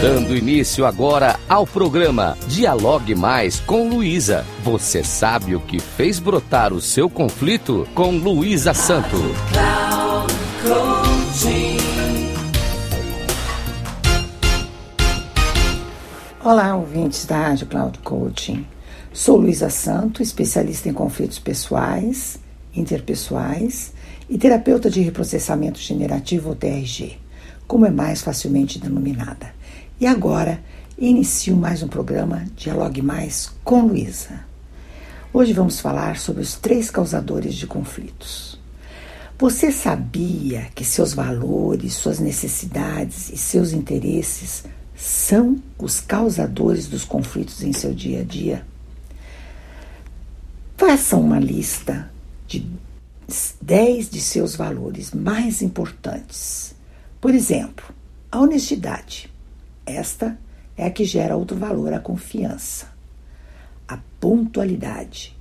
Dando início agora ao programa Dialogue Mais com Luísa. Você sabe o que fez brotar o seu conflito com Luísa Santo. Olá, ouvintes da Rádio Cloud Coaching. Sou Luísa Santo, especialista em conflitos pessoais, interpessoais e terapeuta de reprocessamento generativo ou TRG, como é mais facilmente denominada. E agora inicio mais um programa Dialogue Mais com Luísa. Hoje vamos falar sobre os três causadores de conflitos. Você sabia que seus valores, suas necessidades e seus interesses são os causadores dos conflitos em seu dia a dia? Faça uma lista de 10 de seus valores mais importantes. Por exemplo, a honestidade. Esta é a que gera outro valor, a confiança. A pontualidade,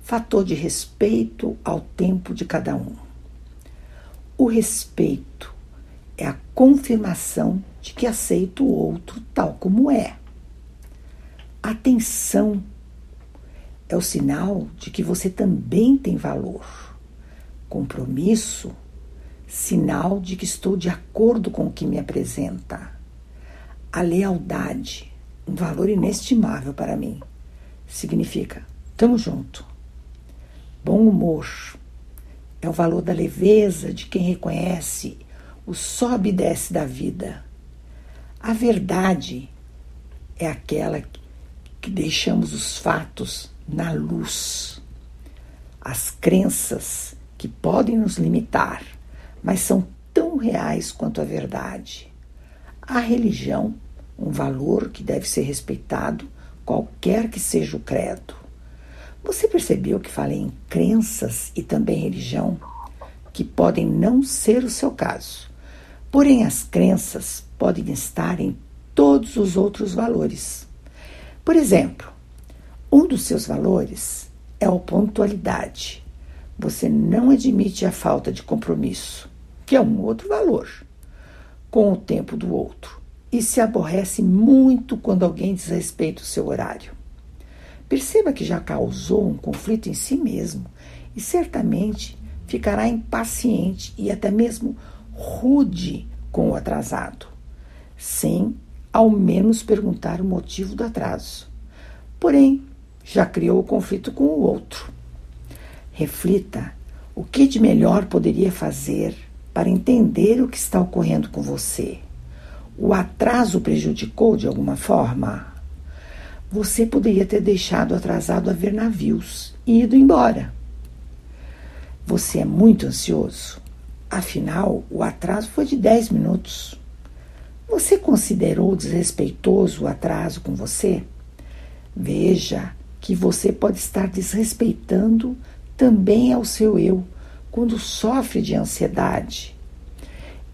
fator de respeito ao tempo de cada um. O respeito é a confirmação de que aceita o outro tal como é. Atenção é o sinal de que você também tem valor. Compromisso, sinal de que estou de acordo com o que me apresenta. A lealdade, um valor inestimável para mim, significa tamo junto. Bom humor é o valor da leveza de quem reconhece o sobe e desce da vida. A verdade é aquela que deixamos os fatos na luz. As crenças que podem nos limitar, mas são tão reais quanto a verdade. A religião, um valor que deve ser respeitado, qualquer que seja o credo. Você percebeu que falei em crenças e também religião, que podem não ser o seu caso. Porém, as crenças podem estar em todos os outros valores. Por exemplo, um dos seus valores é a pontualidade. Você não admite a falta de compromisso, que é um outro valor com o tempo do outro e se aborrece muito quando alguém desrespeita o seu horário. Perceba que já causou um conflito em si mesmo e certamente ficará impaciente e até mesmo rude com o atrasado, sem ao menos perguntar o motivo do atraso. Porém, já criou o conflito com o outro. Reflita o que de melhor poderia fazer para entender o que está ocorrendo com você. O atraso prejudicou de alguma forma? Você poderia ter deixado atrasado a ver navios e ido embora. Você é muito ansioso? Afinal, o atraso foi de 10 minutos. Você considerou desrespeitoso o atraso com você? Veja que você pode estar desrespeitando também ao seu eu quando sofre de ansiedade.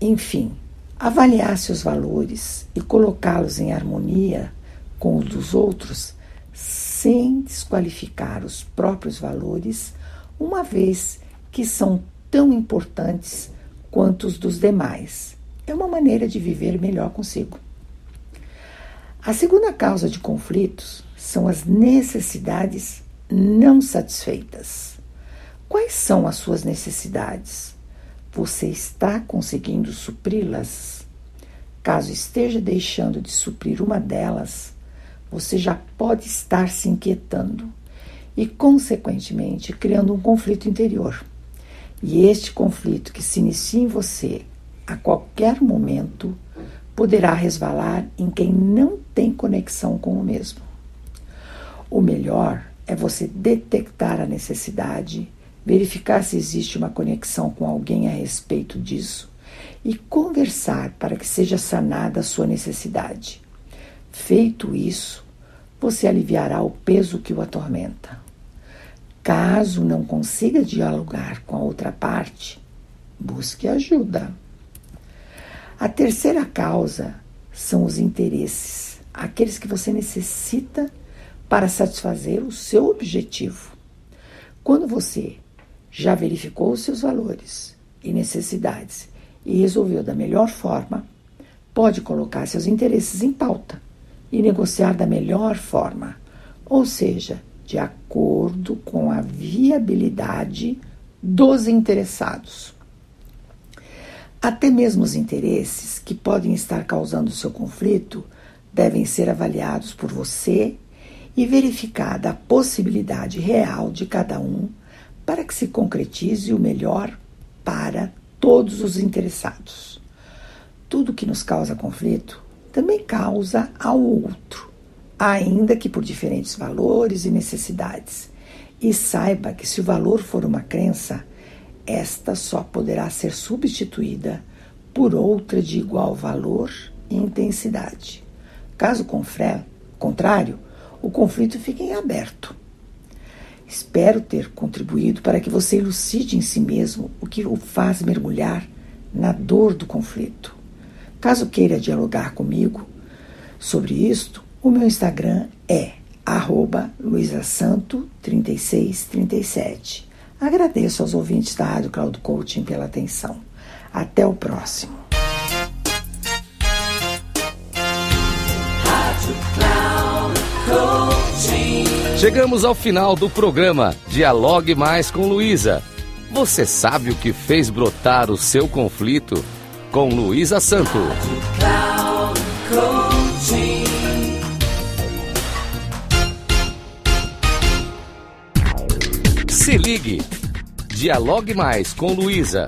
Enfim, avaliar seus valores e colocá-los em harmonia com os dos outros sem desqualificar os próprios valores, uma vez que são tão importantes quanto os dos demais. É uma maneira de viver melhor consigo. A segunda causa de conflitos são as necessidades não satisfeitas. Quais são as suas necessidades? Você está conseguindo supri-las? Caso esteja deixando de suprir uma delas, você já pode estar se inquietando e, consequentemente, criando um conflito interior. E este conflito que se inicia em você a qualquer momento poderá resvalar em quem não tem conexão com o mesmo. O melhor é você detectar a necessidade verificar se existe uma conexão com alguém a respeito disso e conversar para que seja sanada a sua necessidade. Feito isso, você aliviará o peso que o atormenta. Caso não consiga dialogar com a outra parte, busque ajuda. A terceira causa são os interesses, aqueles que você necessita para satisfazer o seu objetivo. Quando você já verificou seus valores e necessidades e resolveu da melhor forma, pode colocar seus interesses em pauta e negociar da melhor forma, ou seja, de acordo com a viabilidade dos interessados. Até mesmo os interesses que podem estar causando seu conflito devem ser avaliados por você e verificada a possibilidade real de cada um para que se concretize o melhor para todos os interessados. Tudo que nos causa conflito também causa ao outro, ainda que por diferentes valores e necessidades. E saiba que se o valor for uma crença, esta só poderá ser substituída por outra de igual valor e intensidade. Caso contrário, o conflito fica em aberto. Espero ter contribuído para que você elucide em si mesmo o que o faz mergulhar na dor do conflito. Caso queira dialogar comigo sobre isto, o meu Instagram é luisasanto3637. Agradeço aos ouvintes da Rádio Cloud Coaching pela atenção. Até o próximo. Chegamos ao final do programa Dialogue Mais com Luísa. Você sabe o que fez brotar o seu conflito? Com Luísa Santo. Se ligue. Dialogue mais com Luísa.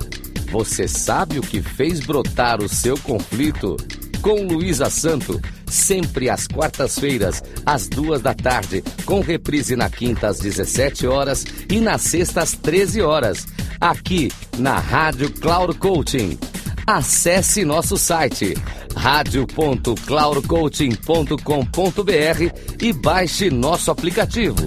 Você sabe o que fez brotar o seu conflito? Com Luísa Santo, sempre às quartas-feiras, às duas da tarde, com reprise na quinta às 17 horas e na sexta às 13 horas, aqui na Rádio Cloud Coaching. Acesse nosso site radio.cloudcoaching.com.br e baixe nosso aplicativo.